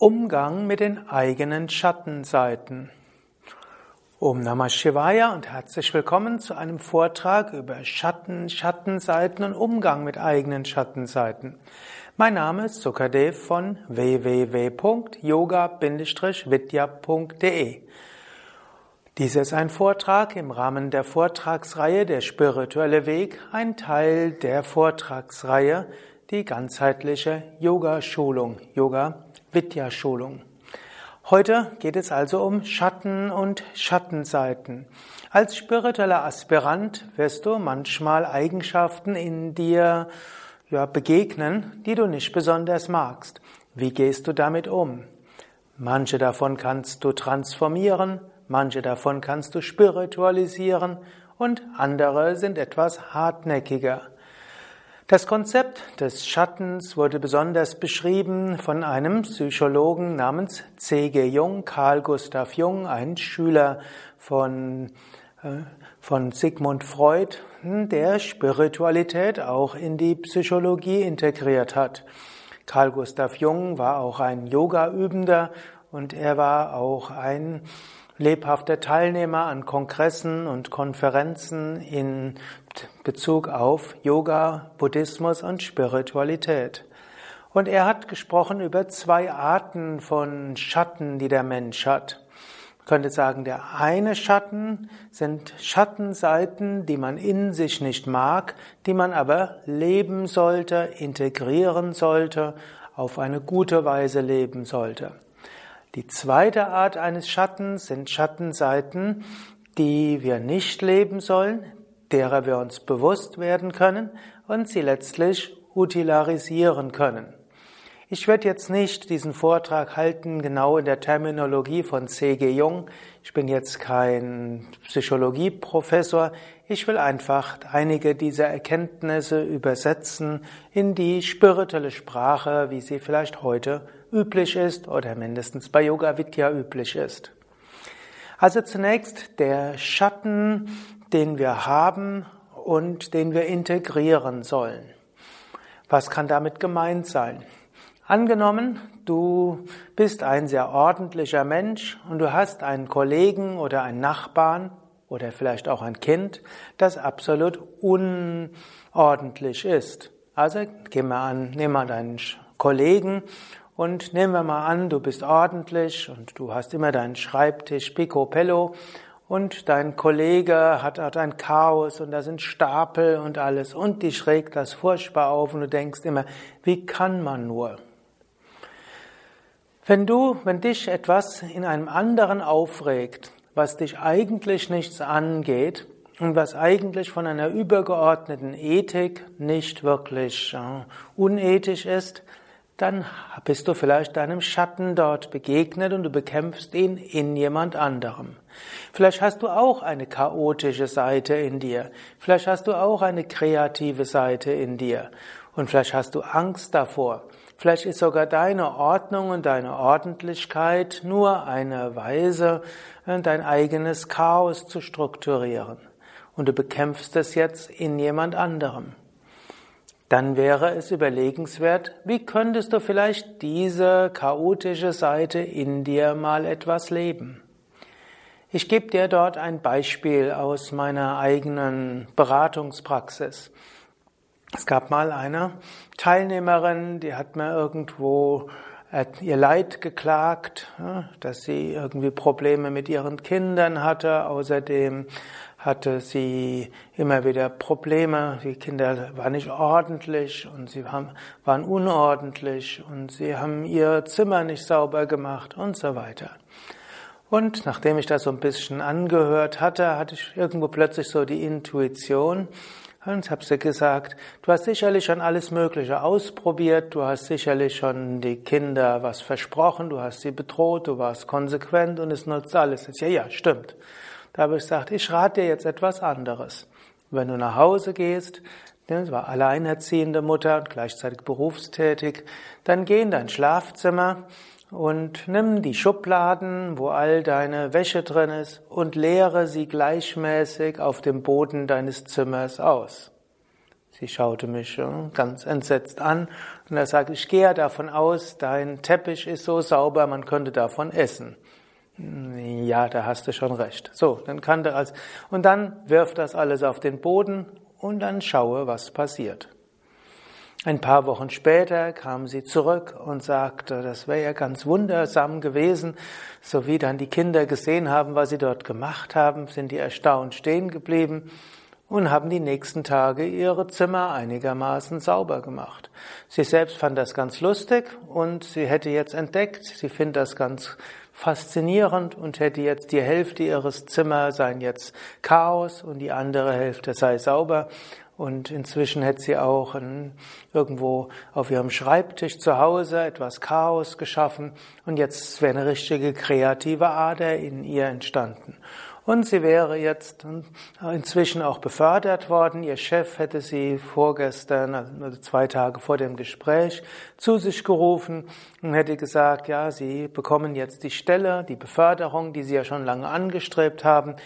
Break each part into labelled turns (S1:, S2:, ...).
S1: Umgang mit den eigenen Schattenseiten. Om Namah Shivaya und herzlich willkommen zu einem Vortrag über Schatten, Schattenseiten und Umgang mit eigenen Schattenseiten. Mein Name ist Sukadev von www.yoga-vidya.de. Dies ist ein Vortrag im Rahmen der Vortragsreihe Der spirituelle Weg, ein Teil der Vortragsreihe, die ganzheitliche Yoga-Schulung, Yoga Vidya-Schulung. Heute geht es also um Schatten und Schattenseiten. Als spiritueller Aspirant wirst du manchmal Eigenschaften in dir ja, begegnen, die du nicht besonders magst. Wie gehst du damit um? Manche davon kannst du transformieren, manche davon kannst du spiritualisieren und andere sind etwas hartnäckiger. Das Konzept des Schattens wurde besonders beschrieben von einem Psychologen namens C.G. Jung, Carl Gustav Jung, ein Schüler von, äh, von Sigmund Freud, der Spiritualität auch in die Psychologie integriert hat. Carl Gustav Jung war auch ein Yoga-Übender und er war auch ein lebhafter Teilnehmer an Kongressen und Konferenzen in Bezug auf Yoga, Buddhismus und Spiritualität. Und er hat gesprochen über zwei Arten von Schatten, die der Mensch hat. Man könnte sagen, der eine Schatten sind Schattenseiten, die man in sich nicht mag, die man aber leben sollte, integrieren sollte, auf eine gute Weise leben sollte. Die zweite Art eines Schattens sind Schattenseiten, die wir nicht leben sollen, derer wir uns bewusst werden können und sie letztlich utilarisieren können. Ich werde jetzt nicht diesen Vortrag halten genau in der Terminologie von C.G. Jung. Ich bin jetzt kein Psychologieprofessor. Ich will einfach einige dieser Erkenntnisse übersetzen in die spirituelle Sprache, wie sie vielleicht heute üblich ist oder mindestens bei Yoga Vidya üblich ist. Also zunächst der Schatten, den wir haben und den wir integrieren sollen. Was kann damit gemeint sein? Angenommen, du bist ein sehr ordentlicher Mensch und du hast einen Kollegen oder einen Nachbarn oder vielleicht auch ein Kind, das absolut unordentlich ist. Also gehen wir an, nehmen wir deinen Kollegen und nehmen wir mal an, du bist ordentlich und du hast immer deinen Schreibtisch picobello und dein Kollege hat, hat ein Chaos und da sind Stapel und alles und dich regt das furchtbar auf und du denkst immer, wie kann man nur? Wenn du, wenn dich etwas in einem anderen aufregt, was dich eigentlich nichts angeht und was eigentlich von einer übergeordneten Ethik nicht wirklich äh, unethisch ist, dann bist du vielleicht deinem Schatten dort begegnet und du bekämpfst ihn in jemand anderem. Vielleicht hast du auch eine chaotische Seite in dir. Vielleicht hast du auch eine kreative Seite in dir. Und vielleicht hast du Angst davor. Vielleicht ist sogar deine Ordnung und deine Ordentlichkeit nur eine Weise, äh, dein eigenes Chaos zu strukturieren. Und du bekämpfst es jetzt in jemand anderem. Dann wäre es überlegenswert, wie könntest du vielleicht diese chaotische Seite in dir mal etwas leben? Ich gebe dir dort ein Beispiel aus meiner eigenen Beratungspraxis. Es gab mal eine Teilnehmerin, die hat mir irgendwo ihr Leid geklagt, dass sie irgendwie Probleme mit ihren Kindern hatte. Außerdem hatte sie immer wieder Probleme. Die Kinder waren nicht ordentlich und sie waren unordentlich und sie haben ihr Zimmer nicht sauber gemacht und so weiter. Und nachdem ich das so ein bisschen angehört hatte, hatte ich irgendwo plötzlich so die Intuition, und habe sie gesagt, du hast sicherlich schon alles Mögliche ausprobiert, du hast sicherlich schon die Kinder was versprochen, du hast sie bedroht, du warst konsequent und es nutzt alles. Ja, ja, stimmt. Da habe ich gesagt, ich rate dir jetzt etwas anderes. Wenn du nach Hause gehst, du war alleinerziehende Mutter und gleichzeitig berufstätig, dann geh in dein Schlafzimmer und nimm die Schubladen, wo all deine Wäsche drin ist, und leere sie gleichmäßig auf dem Boden deines Zimmers aus. Sie schaute mich ganz entsetzt an und er sagte, ich gehe davon aus, dein Teppich ist so sauber, man könnte davon essen. Ja, da hast du schon recht. So, dann kann der als, und dann wirf das alles auf den Boden und dann schaue, was passiert. Ein paar Wochen später kam sie zurück und sagte, das wäre ja ganz wundersam gewesen. So wie dann die Kinder gesehen haben, was sie dort gemacht haben, sind die erstaunt stehen geblieben und haben die nächsten Tage ihre Zimmer einigermaßen sauber gemacht. Sie selbst fand das ganz lustig und sie hätte jetzt entdeckt, sie findet das ganz faszinierend und hätte jetzt die Hälfte ihres Zimmers seien jetzt Chaos und die andere Hälfte sei sauber. Und inzwischen hätte sie auch ein, irgendwo auf ihrem Schreibtisch zu Hause etwas Chaos geschaffen und jetzt wäre eine richtige kreative Ader in ihr entstanden. Und sie wäre jetzt inzwischen auch befördert worden. Ihr Chef hätte sie vorgestern, also zwei Tage vor dem Gespräch, zu sich gerufen und hätte gesagt, ja, Sie bekommen jetzt die Stelle, die Beförderung, die Sie ja schon lange angestrebt haben.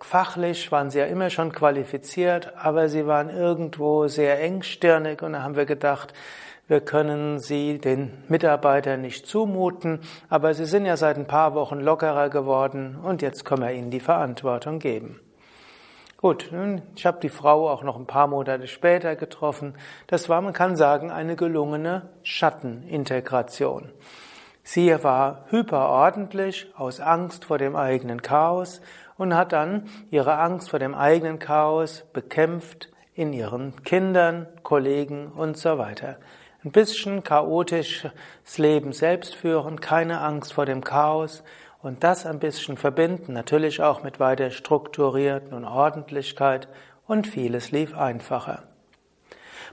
S1: Fachlich waren Sie ja immer schon qualifiziert, aber Sie waren irgendwo sehr engstirnig und da haben wir gedacht, wir können sie den Mitarbeitern nicht zumuten, aber sie sind ja seit ein paar Wochen lockerer geworden und jetzt können wir ihnen die Verantwortung geben. Gut, ich habe die Frau auch noch ein paar Monate später getroffen. Das war, man kann sagen, eine gelungene Schattenintegration. Sie war hyperordentlich aus Angst vor dem eigenen Chaos und hat dann ihre Angst vor dem eigenen Chaos bekämpft in ihren Kindern, Kollegen und so weiter. Ein bisschen chaotisches Leben selbst führen, keine Angst vor dem Chaos und das ein bisschen verbinden, natürlich auch mit weiter Strukturierten und Ordentlichkeit und vieles lief einfacher.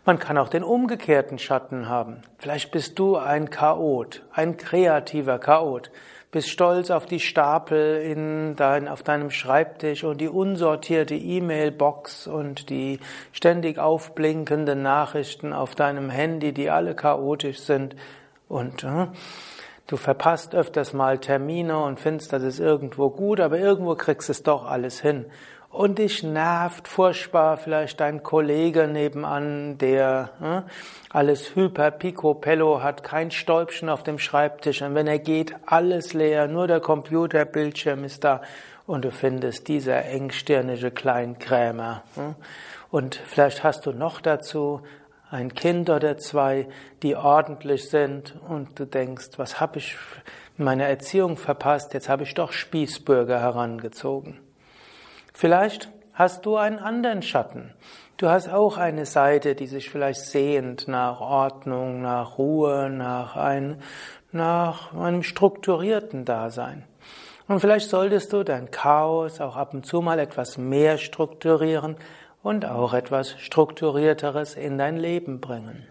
S1: Man kann auch den umgekehrten Schatten haben. Vielleicht bist du ein Chaot, ein kreativer Chaot bist stolz auf die Stapel in dein, auf deinem Schreibtisch und die unsortierte E-Mail-Box und die ständig aufblinkenden Nachrichten auf deinem Handy, die alle chaotisch sind. Und äh, du verpasst öfters mal Termine und findest, das ist irgendwo gut, aber irgendwo kriegst du es doch alles hin und dich nervt furchtbar vielleicht dein Kollege nebenan, der äh, alles hyper picopello hat, kein Stäubchen auf dem Schreibtisch und wenn er geht, alles leer, nur der Computerbildschirm ist da und du findest dieser engstirnige Kleinkrämer. Äh? Und vielleicht hast du noch dazu ein Kind oder zwei, die ordentlich sind und du denkst, was habe ich in meiner Erziehung verpasst, jetzt habe ich doch Spießbürger herangezogen. Vielleicht hast du einen anderen Schatten. Du hast auch eine Seite, die sich vielleicht sehnt nach Ordnung, nach Ruhe, nach, ein, nach einem strukturierten Dasein. Und vielleicht solltest du dein Chaos auch ab und zu mal etwas mehr strukturieren und auch etwas Strukturierteres in dein Leben bringen.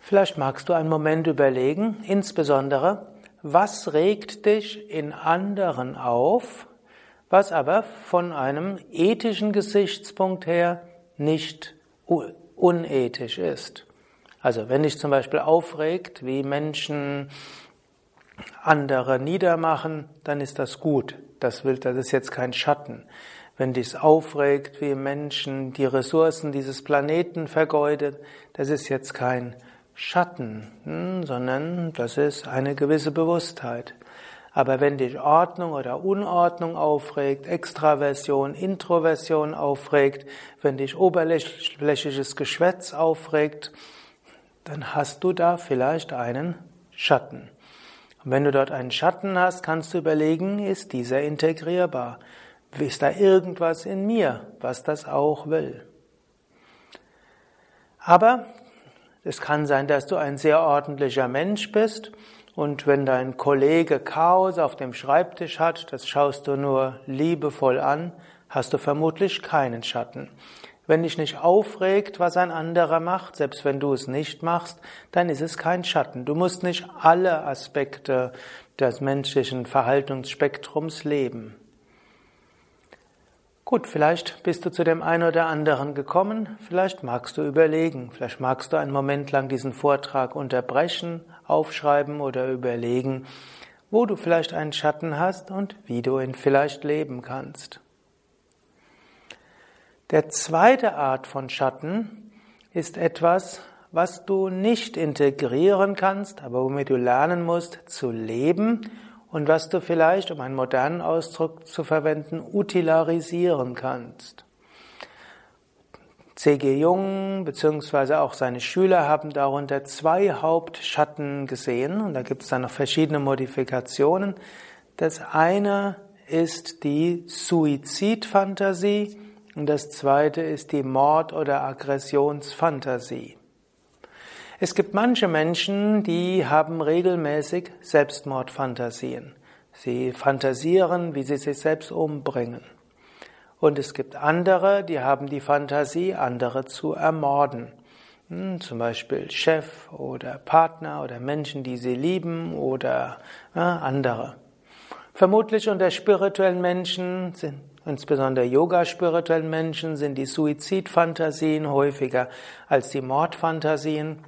S1: Vielleicht magst du einen Moment überlegen, insbesondere, was regt dich in anderen auf, was aber von einem ethischen Gesichtspunkt her nicht unethisch ist. Also wenn dich zum Beispiel aufregt, wie Menschen andere niedermachen, dann ist das gut. Das, will, das ist jetzt kein Schatten. Wenn dich aufregt, wie Menschen die Ressourcen dieses Planeten vergeudet, das ist jetzt kein Schatten, hm, sondern das ist eine gewisse Bewusstheit. Aber wenn dich Ordnung oder Unordnung aufregt, Extraversion, Introversion aufregt, wenn dich oberflächliches Geschwätz aufregt, dann hast du da vielleicht einen Schatten. Und wenn du dort einen Schatten hast, kannst du überlegen, ist dieser integrierbar? Ist da irgendwas in mir, was das auch will? Aber es kann sein, dass du ein sehr ordentlicher Mensch bist und wenn dein Kollege Chaos auf dem Schreibtisch hat, das schaust du nur liebevoll an, hast du vermutlich keinen Schatten. Wenn dich nicht aufregt, was ein anderer macht, selbst wenn du es nicht machst, dann ist es kein Schatten. Du musst nicht alle Aspekte des menschlichen Verhaltensspektrums leben. Gut, vielleicht bist du zu dem einen oder anderen gekommen, vielleicht magst du überlegen, vielleicht magst du einen Moment lang diesen Vortrag unterbrechen, aufschreiben oder überlegen, wo du vielleicht einen Schatten hast und wie du ihn vielleicht leben kannst. Der zweite Art von Schatten ist etwas, was du nicht integrieren kannst, aber womit du lernen musst zu leben und was du vielleicht, um einen modernen Ausdruck zu verwenden, utilarisieren kannst. C.G. Jung bzw. auch seine Schüler haben darunter zwei Hauptschatten gesehen und da gibt es dann noch verschiedene Modifikationen. Das eine ist die Suizidfantasie und das zweite ist die Mord- oder Aggressionsfantasie. Es gibt manche Menschen, die haben regelmäßig Selbstmordfantasien. Sie fantasieren, wie sie sich selbst umbringen. Und es gibt andere, die haben die Fantasie, andere zu ermorden. Hm, zum Beispiel Chef oder Partner oder Menschen, die sie lieben oder andere. Vermutlich unter spirituellen Menschen, insbesondere Yoga-spirituellen Menschen, sind die Suizidfantasien häufiger als die Mordfantasien.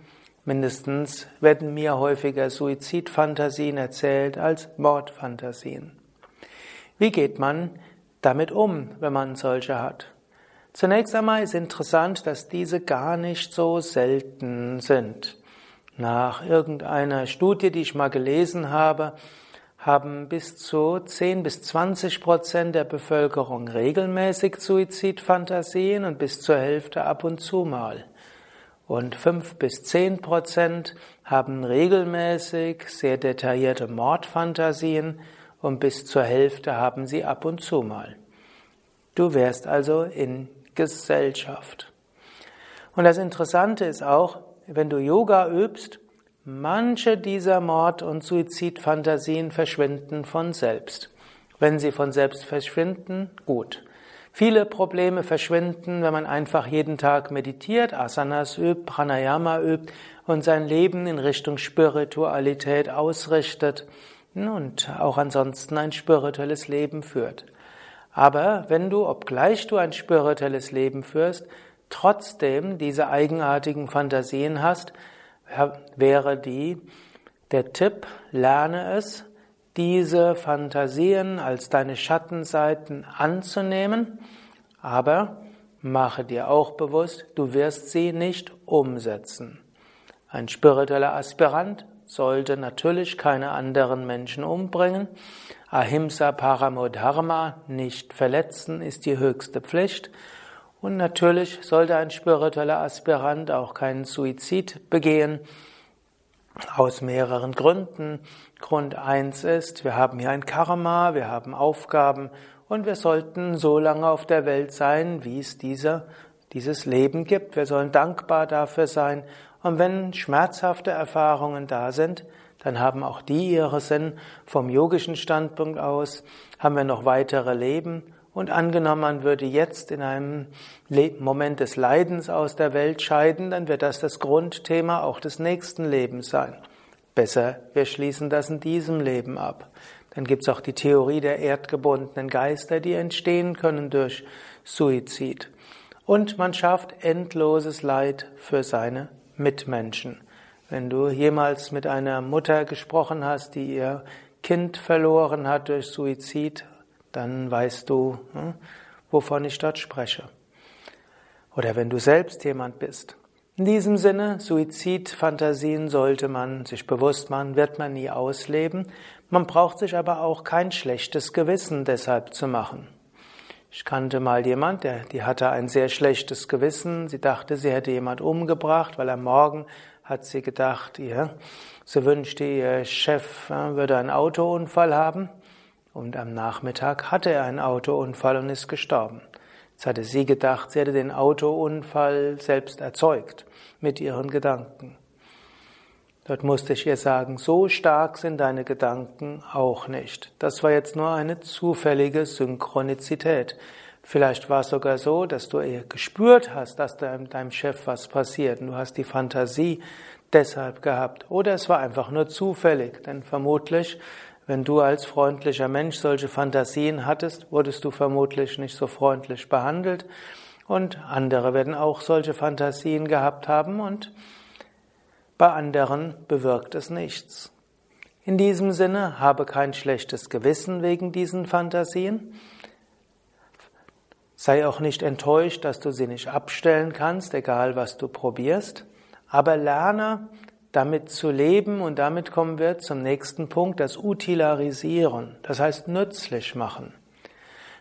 S1: Mindestens werden mir häufiger Suizidfantasien erzählt als Mordfantasien. Wie geht man damit um, wenn man solche hat? Zunächst einmal ist interessant, dass diese gar nicht so selten sind. Nach irgendeiner Studie, die ich mal gelesen habe, haben bis zu 10 bis 20 Prozent der Bevölkerung regelmäßig Suizidfantasien und bis zur Hälfte ab und zu mal. Und fünf bis zehn Prozent haben regelmäßig sehr detaillierte Mordfantasien und bis zur Hälfte haben sie ab und zu mal. Du wärst also in Gesellschaft. Und das Interessante ist auch, wenn du Yoga übst, manche dieser Mord- und Suizidfantasien verschwinden von selbst. Wenn sie von selbst verschwinden, gut. Viele Probleme verschwinden, wenn man einfach jeden Tag meditiert, Asanas übt, Pranayama übt und sein Leben in Richtung Spiritualität ausrichtet und auch ansonsten ein spirituelles Leben führt. Aber wenn du, obgleich du ein spirituelles Leben führst, trotzdem diese eigenartigen Fantasien hast, wäre die, der Tipp, lerne es, diese Fantasien als deine Schattenseiten anzunehmen, aber mache dir auch bewusst, du wirst sie nicht umsetzen. Ein spiritueller Aspirant sollte natürlich keine anderen Menschen umbringen. Ahimsa Paramodharma, nicht verletzen, ist die höchste Pflicht. Und natürlich sollte ein spiritueller Aspirant auch keinen Suizid begehen, aus mehreren Gründen. Grund eins ist, wir haben hier ein Karma, wir haben Aufgaben und wir sollten so lange auf der Welt sein, wie es diese, dieses Leben gibt. Wir sollen dankbar dafür sein. Und wenn schmerzhafte Erfahrungen da sind, dann haben auch die ihre Sinn. Vom yogischen Standpunkt aus haben wir noch weitere Leben und angenommen, man würde jetzt in einem Moment des Leidens aus der Welt scheiden, dann wird das das Grundthema auch des nächsten Lebens sein. Besser, wir schließen das in diesem Leben ab. Dann gibt es auch die Theorie der erdgebundenen Geister, die entstehen können durch Suizid. Und man schafft endloses Leid für seine Mitmenschen. Wenn du jemals mit einer Mutter gesprochen hast, die ihr Kind verloren hat durch Suizid, dann weißt du, hm, wovon ich dort spreche. Oder wenn du selbst jemand bist. In diesem Sinne, Suizidfantasien sollte man sich bewusst machen, wird man nie ausleben. Man braucht sich aber auch kein schlechtes Gewissen deshalb zu machen. Ich kannte mal jemand, der, die hatte ein sehr schlechtes Gewissen. Sie dachte, sie hätte jemand umgebracht, weil am Morgen hat sie gedacht, ihr, sie wünschte, ihr Chef würde einen Autounfall haben. Und am Nachmittag hatte er einen Autounfall und ist gestorben. Jetzt hatte sie gedacht, sie hätte den Autounfall selbst erzeugt mit ihren Gedanken. Dort musste ich ihr sagen, so stark sind deine Gedanken auch nicht. Das war jetzt nur eine zufällige Synchronizität. Vielleicht war es sogar so, dass du eher gespürt hast, dass deinem Chef was passiert und du hast die Fantasie deshalb gehabt. Oder es war einfach nur zufällig, denn vermutlich wenn du als freundlicher Mensch solche Fantasien hattest, wurdest du vermutlich nicht so freundlich behandelt und andere werden auch solche Fantasien gehabt haben und bei anderen bewirkt es nichts. In diesem Sinne habe kein schlechtes Gewissen wegen diesen Fantasien. Sei auch nicht enttäuscht, dass du sie nicht abstellen kannst, egal was du probierst, aber lerne damit zu leben und damit kommen wir zum nächsten Punkt, das Utilarisieren, das heißt nützlich machen.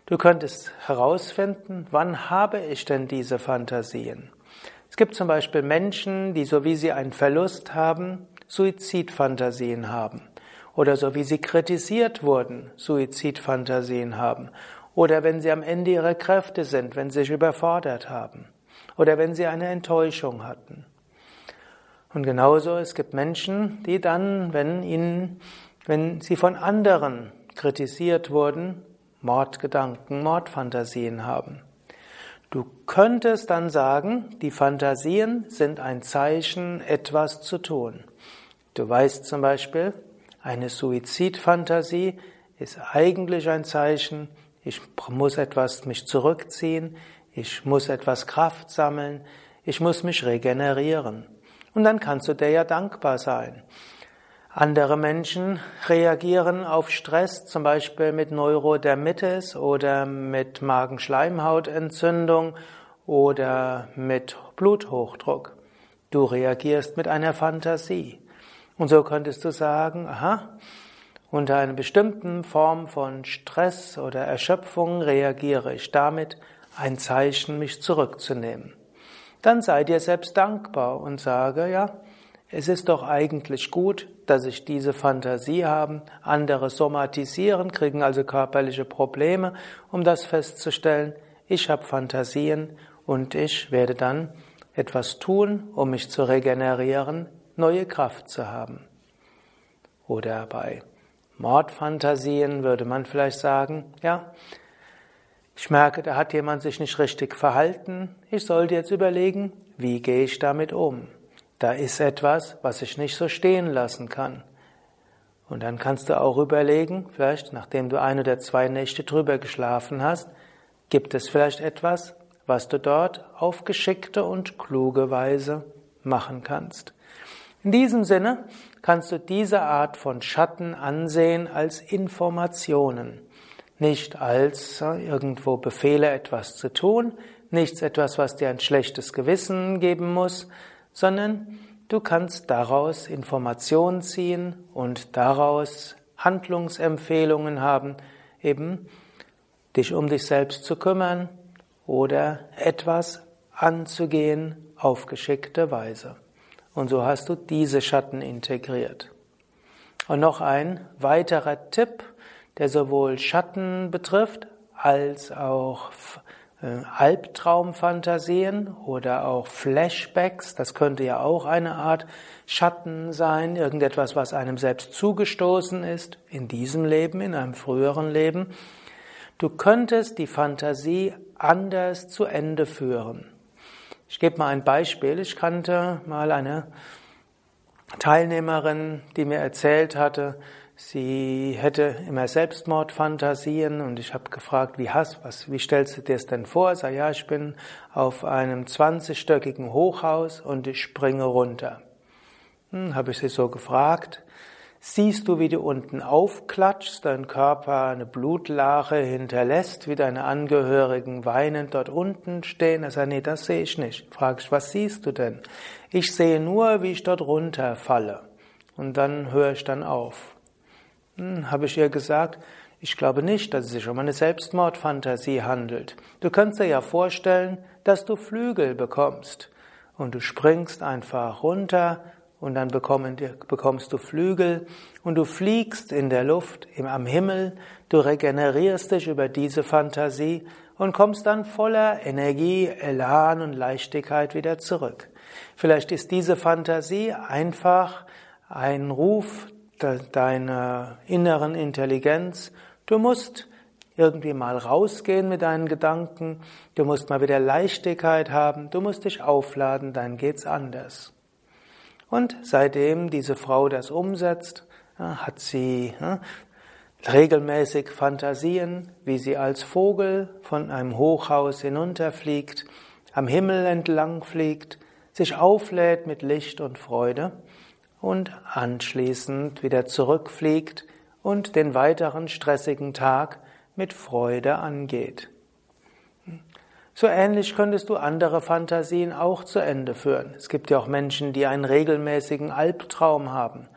S1: Du könntest herausfinden, wann habe ich denn diese Fantasien? Es gibt zum Beispiel Menschen, die so wie sie einen Verlust haben, Suizidfantasien haben. Oder so wie sie kritisiert wurden, Suizidfantasien haben. Oder wenn sie am Ende ihrer Kräfte sind, wenn sie sich überfordert haben. Oder wenn sie eine Enttäuschung hatten. Und genauso, es gibt Menschen, die dann, wenn ihnen, wenn sie von anderen kritisiert wurden, Mordgedanken, Mordfantasien haben. Du könntest dann sagen, die Fantasien sind ein Zeichen, etwas zu tun. Du weißt zum Beispiel, eine Suizidfantasie ist eigentlich ein Zeichen, ich muss etwas mich zurückziehen, ich muss etwas Kraft sammeln, ich muss mich regenerieren. Und dann kannst du dir ja dankbar sein. Andere Menschen reagieren auf Stress, zum Beispiel mit Neurodermitis oder mit Magenschleimhautentzündung oder mit Bluthochdruck. Du reagierst mit einer Fantasie. Und so könntest du sagen, aha, unter einer bestimmten Form von Stress oder Erschöpfung reagiere ich damit, ein Zeichen, mich zurückzunehmen dann sei dir selbst dankbar und sage, ja, es ist doch eigentlich gut, dass ich diese Fantasie habe. Andere somatisieren, kriegen also körperliche Probleme, um das festzustellen. Ich habe Fantasien und ich werde dann etwas tun, um mich zu regenerieren, neue Kraft zu haben. Oder bei Mordfantasien würde man vielleicht sagen, ja, ich merke, da hat jemand sich nicht richtig verhalten. Ich sollte jetzt überlegen, wie gehe ich damit um? Da ist etwas, was ich nicht so stehen lassen kann. Und dann kannst du auch überlegen, vielleicht nachdem du ein oder zwei Nächte drüber geschlafen hast, gibt es vielleicht etwas, was du dort auf geschickte und kluge Weise machen kannst. In diesem Sinne kannst du diese Art von Schatten ansehen als Informationen nicht als irgendwo Befehle etwas zu tun, nichts etwas, was dir ein schlechtes Gewissen geben muss, sondern du kannst daraus Informationen ziehen und daraus Handlungsempfehlungen haben, eben dich um dich selbst zu kümmern oder etwas anzugehen auf geschickte Weise. Und so hast du diese Schatten integriert. Und noch ein weiterer Tipp, der sowohl Schatten betrifft als auch äh, Albtraumfantasien oder auch Flashbacks. Das könnte ja auch eine Art Schatten sein, irgendetwas, was einem selbst zugestoßen ist, in diesem Leben, in einem früheren Leben. Du könntest die Fantasie anders zu Ende führen. Ich gebe mal ein Beispiel. Ich kannte mal eine Teilnehmerin, die mir erzählt hatte, Sie hätte immer Selbstmordfantasien und ich habe gefragt, wie hast, was, wie stellst du dir das denn vor? Sag ja, ich bin auf einem 20-stöckigen Hochhaus und ich springe runter. Hm, habe ich sie so gefragt. Siehst du, wie du unten aufklatschst, dein Körper eine Blutlache hinterlässt, wie deine Angehörigen weinend dort unten stehen? Er sagt, nee, das sehe ich nicht. Frag ich, was siehst du denn? Ich sehe nur, wie ich dort runterfalle. Und dann höre ich dann auf. Habe ich ihr gesagt, ich glaube nicht, dass es sich um eine Selbstmordfantasie handelt. Du kannst dir ja vorstellen, dass du Flügel bekommst und du springst einfach runter und dann bekommst du Flügel und du fliegst in der Luft, am Himmel, du regenerierst dich über diese Fantasie und kommst dann voller Energie, Elan und Leichtigkeit wieder zurück. Vielleicht ist diese Fantasie einfach ein Ruf deiner inneren Intelligenz. Du musst irgendwie mal rausgehen mit deinen Gedanken. Du musst mal wieder Leichtigkeit haben. Du musst dich aufladen, dann geht's anders. Und seitdem diese Frau das umsetzt, hat sie regelmäßig Fantasien, wie sie als Vogel von einem Hochhaus hinunterfliegt, am Himmel entlang fliegt, sich auflädt mit Licht und Freude und anschließend wieder zurückfliegt und den weiteren stressigen Tag mit Freude angeht. So ähnlich könntest du andere Fantasien auch zu Ende führen. Es gibt ja auch Menschen, die einen regelmäßigen Albtraum haben.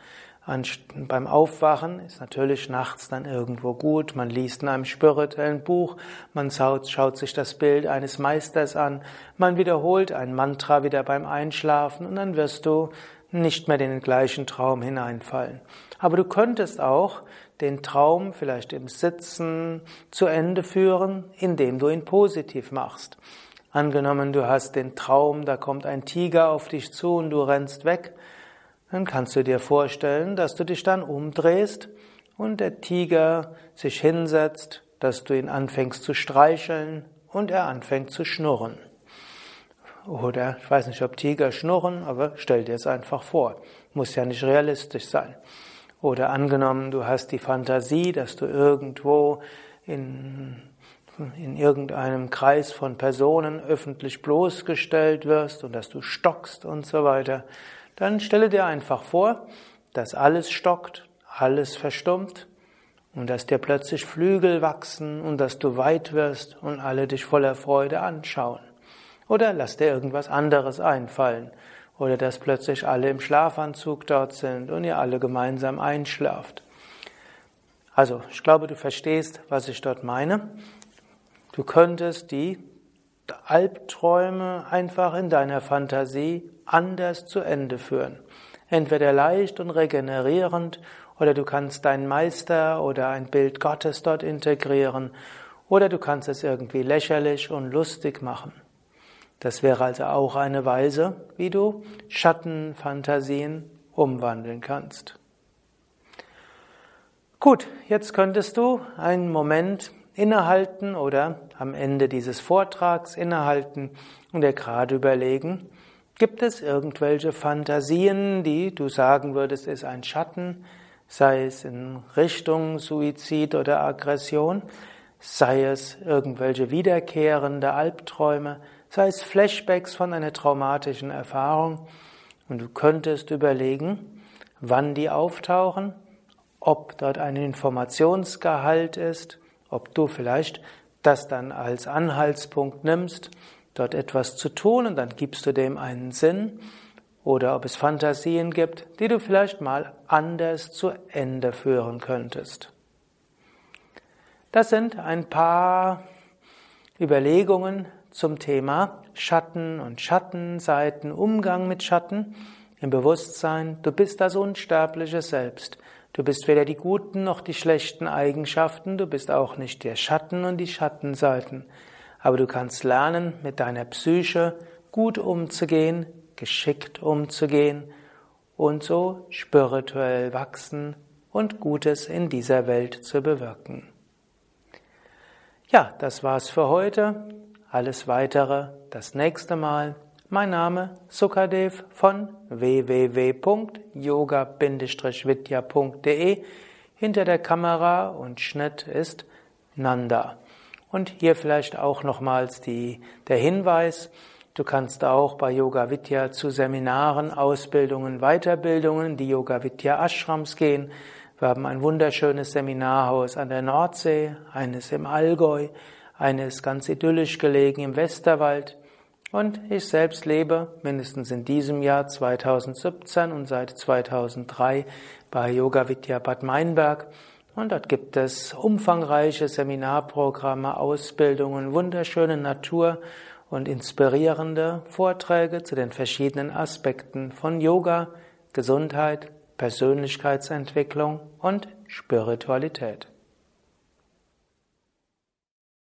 S1: Beim Aufwachen ist natürlich nachts dann irgendwo gut, man liest in einem spirituellen Buch, man schaut, sich das Bild eines Meisters an, man wiederholt ein Mantra wieder beim Einschlafen und dann wirst du nicht mehr in den gleichen Traum hineinfallen. Aber du könntest auch den Traum vielleicht im Sitzen zu Ende führen, indem du ihn positiv machst. Angenommen, du hast den Traum, da kommt ein Tiger auf dich zu und du rennst weg, dann kannst du dir vorstellen, dass du dich dann umdrehst und der Tiger sich hinsetzt, dass du ihn anfängst zu streicheln und er anfängt zu schnurren. Oder ich weiß nicht, ob Tiger schnurren, aber stell dir es einfach vor. Muss ja nicht realistisch sein. Oder angenommen, du hast die Fantasie, dass du irgendwo in, in irgendeinem Kreis von Personen öffentlich bloßgestellt wirst und dass du stockst und so weiter dann stelle dir einfach vor, dass alles stockt, alles verstummt und dass dir plötzlich Flügel wachsen und dass du weit wirst und alle dich voller Freude anschauen. Oder lass dir irgendwas anderes einfallen. Oder dass plötzlich alle im Schlafanzug dort sind und ihr alle gemeinsam einschlaft. Also, ich glaube, du verstehst, was ich dort meine. Du könntest die Albträume einfach in deiner Fantasie anders zu Ende führen. Entweder leicht und regenerierend oder du kannst deinen Meister oder ein Bild Gottes dort integrieren oder du kannst es irgendwie lächerlich und lustig machen. Das wäre also auch eine Weise, wie du Schattenfantasien umwandeln kannst. Gut, jetzt könntest du einen Moment innehalten oder am Ende dieses Vortrags innehalten und dir gerade überlegen, gibt es irgendwelche Fantasien, die du sagen würdest, ist ein Schatten, sei es in Richtung Suizid oder Aggression, sei es irgendwelche wiederkehrende Albträume, sei es Flashbacks von einer traumatischen Erfahrung und du könntest überlegen, wann die auftauchen, ob dort ein Informationsgehalt ist ob du vielleicht das dann als Anhaltspunkt nimmst, dort etwas zu tun und dann gibst du dem einen Sinn, oder ob es Fantasien gibt, die du vielleicht mal anders zu Ende führen könntest. Das sind ein paar Überlegungen zum Thema Schatten und Schattenseiten, Umgang mit Schatten im Bewusstsein, du bist das unsterbliche Selbst. Du bist weder die guten noch die schlechten Eigenschaften, du bist auch nicht der Schatten und die Schattenseiten. Aber du kannst lernen, mit deiner Psyche gut umzugehen, geschickt umzugehen und so spirituell wachsen und Gutes in dieser Welt zu bewirken. Ja, das war's für heute. Alles weitere das nächste Mal. Mein Name Sukadev von www.yoga-vidya.de. Hinter der Kamera und Schnitt ist Nanda. Und hier vielleicht auch nochmals die, der Hinweis, du kannst auch bei Yoga Vidya zu Seminaren, Ausbildungen, Weiterbildungen, die Yoga Vidya Ashrams gehen. Wir haben ein wunderschönes Seminarhaus an der Nordsee, eines im Allgäu, eines ganz idyllisch gelegen im Westerwald. Und ich selbst lebe mindestens in diesem Jahr 2017 und seit 2003 bei Yoga Vidya Bad Meinberg. Und dort gibt es umfangreiche Seminarprogramme, Ausbildungen, wunderschöne Natur und inspirierende Vorträge zu den verschiedenen Aspekten von Yoga, Gesundheit, Persönlichkeitsentwicklung und Spiritualität.